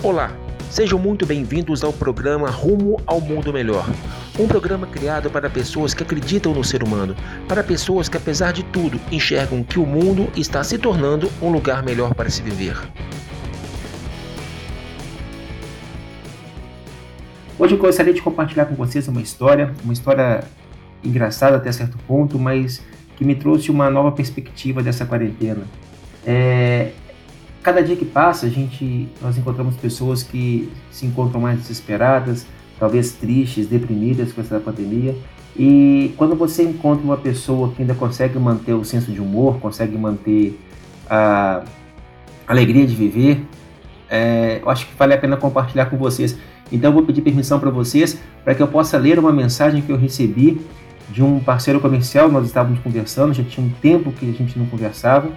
Olá, sejam muito bem-vindos ao programa Rumo ao Mundo Melhor. Um programa criado para pessoas que acreditam no ser humano, para pessoas que, apesar de tudo, enxergam que o mundo está se tornando um lugar melhor para se viver. Hoje eu gostaria de compartilhar com vocês uma história, uma história engraçada até certo ponto, mas que me trouxe uma nova perspectiva dessa quarentena. É, cada dia que passa, a gente, nós encontramos pessoas que se encontram mais desesperadas, talvez tristes, deprimidas com essa pandemia. E quando você encontra uma pessoa que ainda consegue manter o senso de humor, consegue manter a alegria de viver, é, eu acho que vale a pena compartilhar com vocês. Então, eu vou pedir permissão para vocês para que eu possa ler uma mensagem que eu recebi de um parceiro comercial. Nós estávamos conversando, já tinha um tempo que a gente não conversava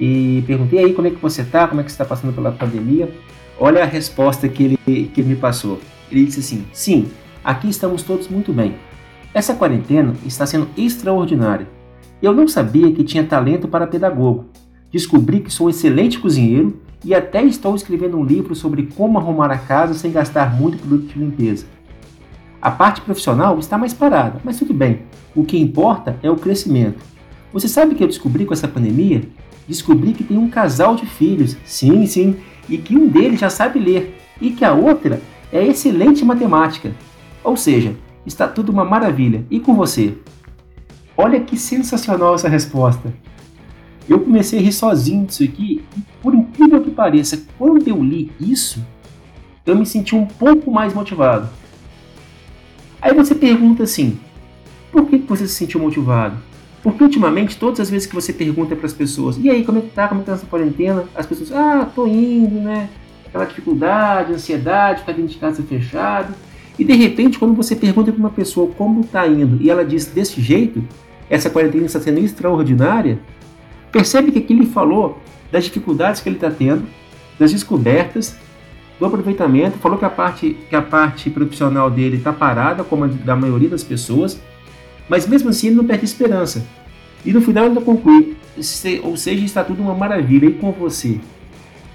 e perguntei aí como é que você está, como é que você está passando pela pandemia. Olha a resposta que ele, que ele me passou. Ele disse assim: Sim, aqui estamos todos muito bem. Essa quarentena está sendo extraordinária. Eu não sabia que tinha talento para pedagogo. Descobri que sou um excelente cozinheiro e até estou escrevendo um livro sobre como arrumar a casa sem gastar muito produto de limpeza. A parte profissional está mais parada, mas tudo bem. O que importa é o crescimento. Você sabe que eu descobri com essa pandemia? Descobri que tem um casal de filhos, sim, sim, e que um deles já sabe ler e que a outra é excelente em matemática. Ou seja, está tudo uma maravilha. E com você? Olha que sensacional essa resposta. Eu comecei a rir sozinho disso aqui e, por incrível que pareça, quando eu li isso, eu me senti um pouco mais motivado. Aí você pergunta assim: por que você se sentiu motivado? Porque ultimamente, todas as vezes que você pergunta para as pessoas, e aí, como é que tá, como é que tá essa quarentena? As pessoas, ah, tô indo, né? Aquela dificuldade, ansiedade, ficar dentro de casa fechado. E de repente, quando você pergunta para uma pessoa como tá indo e ela diz desse jeito, essa quarentena está sendo extraordinária, percebe que aqui ele falou das dificuldades que ele está tendo, das descobertas, do aproveitamento, falou que a parte, que a parte profissional dele está parada, como a da maioria das pessoas, mas mesmo assim ele não perde esperança. E no final ele conclui, ou seja, está tudo uma maravilha. E com você?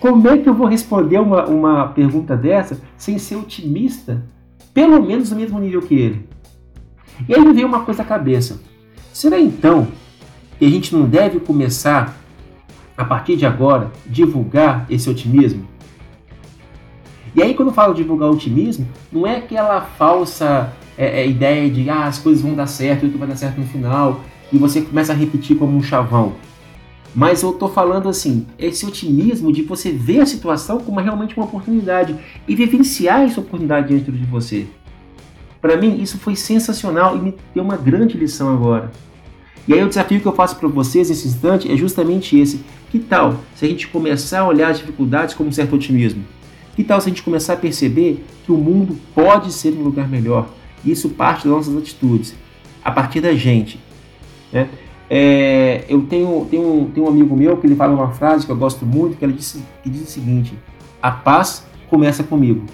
Como é que eu vou responder uma, uma pergunta dessa sem ser otimista, pelo menos no mesmo nível que ele? E aí me veio uma coisa à cabeça. Será então que a gente não deve começar, a partir de agora, divulgar esse otimismo? E aí, quando eu falo divulgar otimismo, não é aquela falsa é, é, ideia de ah, as coisas vão dar certo, tudo vai dar certo no final, e você começa a repetir como um chavão. Mas eu tô falando assim, esse otimismo de você ver a situação como realmente uma oportunidade e vivenciar essa oportunidade dentro de você. Para mim, isso foi sensacional e me deu uma grande lição agora. E aí o desafio que eu faço para vocês nesse instante é justamente esse. Que tal se a gente começar a olhar as dificuldades como um certo otimismo? Que tal se a gente começar a perceber que o mundo pode ser um lugar melhor? Isso parte das nossas atitudes, a partir da gente. Né? É, eu tenho, tenho, tenho um amigo meu que ele fala uma frase que eu gosto muito, que ele diz, que diz o seguinte: a paz começa comigo.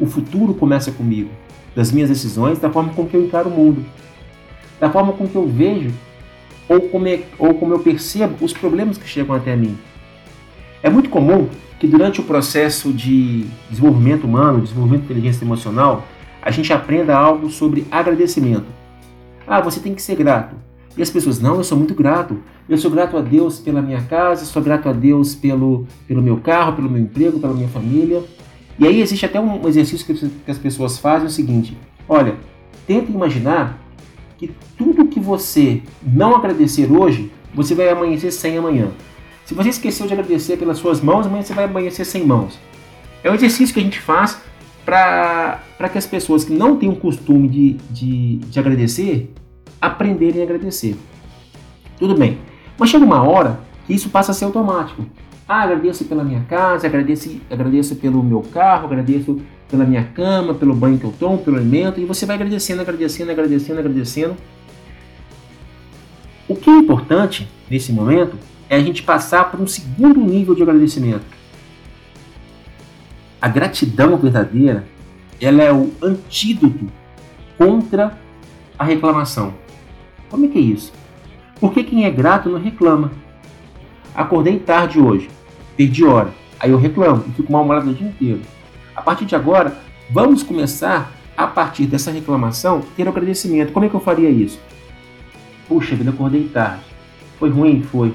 O futuro começa comigo, das minhas decisões, da forma como eu encaro o mundo, da forma como eu vejo ou como, é, ou como eu percebo os problemas que chegam até mim. É muito comum que durante o processo de desenvolvimento humano, desenvolvimento de inteligência emocional, a gente aprenda algo sobre agradecimento. Ah, você tem que ser grato. E as pessoas, não, eu sou muito grato. Eu sou grato a Deus pela minha casa, sou grato a Deus pelo, pelo meu carro, pelo meu emprego, pela minha família. E aí existe até um exercício que as pessoas fazem é o seguinte: olha, tenta imaginar que tudo que você não agradecer hoje, você vai amanhecer sem amanhã. Se você esqueceu de agradecer pelas suas mãos, amanhã você vai amanhecer sem mãos. É um exercício que a gente faz para que as pessoas que não têm o costume de, de, de agradecer, aprenderem a agradecer. Tudo bem. Mas chega uma hora que isso passa a ser automático. Ah, agradeço pela minha casa, agradeço, agradeço pelo meu carro, agradeço pela minha cama, pelo banho que eu tomo, pelo alimento, e você vai agradecendo, agradecendo, agradecendo, agradecendo. O que é importante nesse momento é a gente passar por um segundo nível de agradecimento a gratidão verdadeira, ela é o antídoto contra a reclamação. Como é que é isso? Porque quem é grato não reclama. Acordei tarde hoje, perdi hora. Aí eu reclamo e fico mal-humorado o dia inteiro. A partir de agora, vamos começar a partir dessa reclamação ter agradecimento. Como é que eu faria isso? Puxa vida, acordei tarde. Foi ruim? Foi.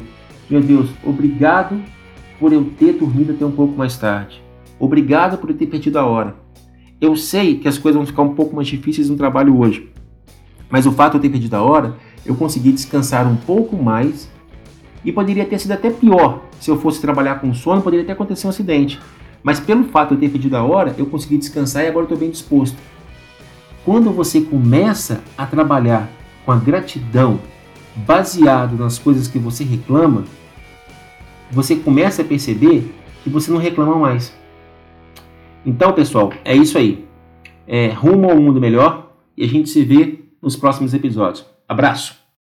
Meu Deus, obrigado por eu ter dormido até um pouco mais tarde. Obrigado por ter perdido a hora. Eu sei que as coisas vão ficar um pouco mais difíceis no trabalho hoje, mas o fato de eu ter perdido a hora, eu consegui descansar um pouco mais e poderia ter sido até pior se eu fosse trabalhar com sono, poderia até acontecer um acidente. Mas pelo fato de eu ter perdido a hora, eu consegui descansar e agora estou bem disposto. Quando você começa a trabalhar com a gratidão baseado nas coisas que você reclama, você começa a perceber que você não reclama mais. Então, pessoal, é isso aí. É, rumo ao mundo melhor e a gente se vê nos próximos episódios. Abraço!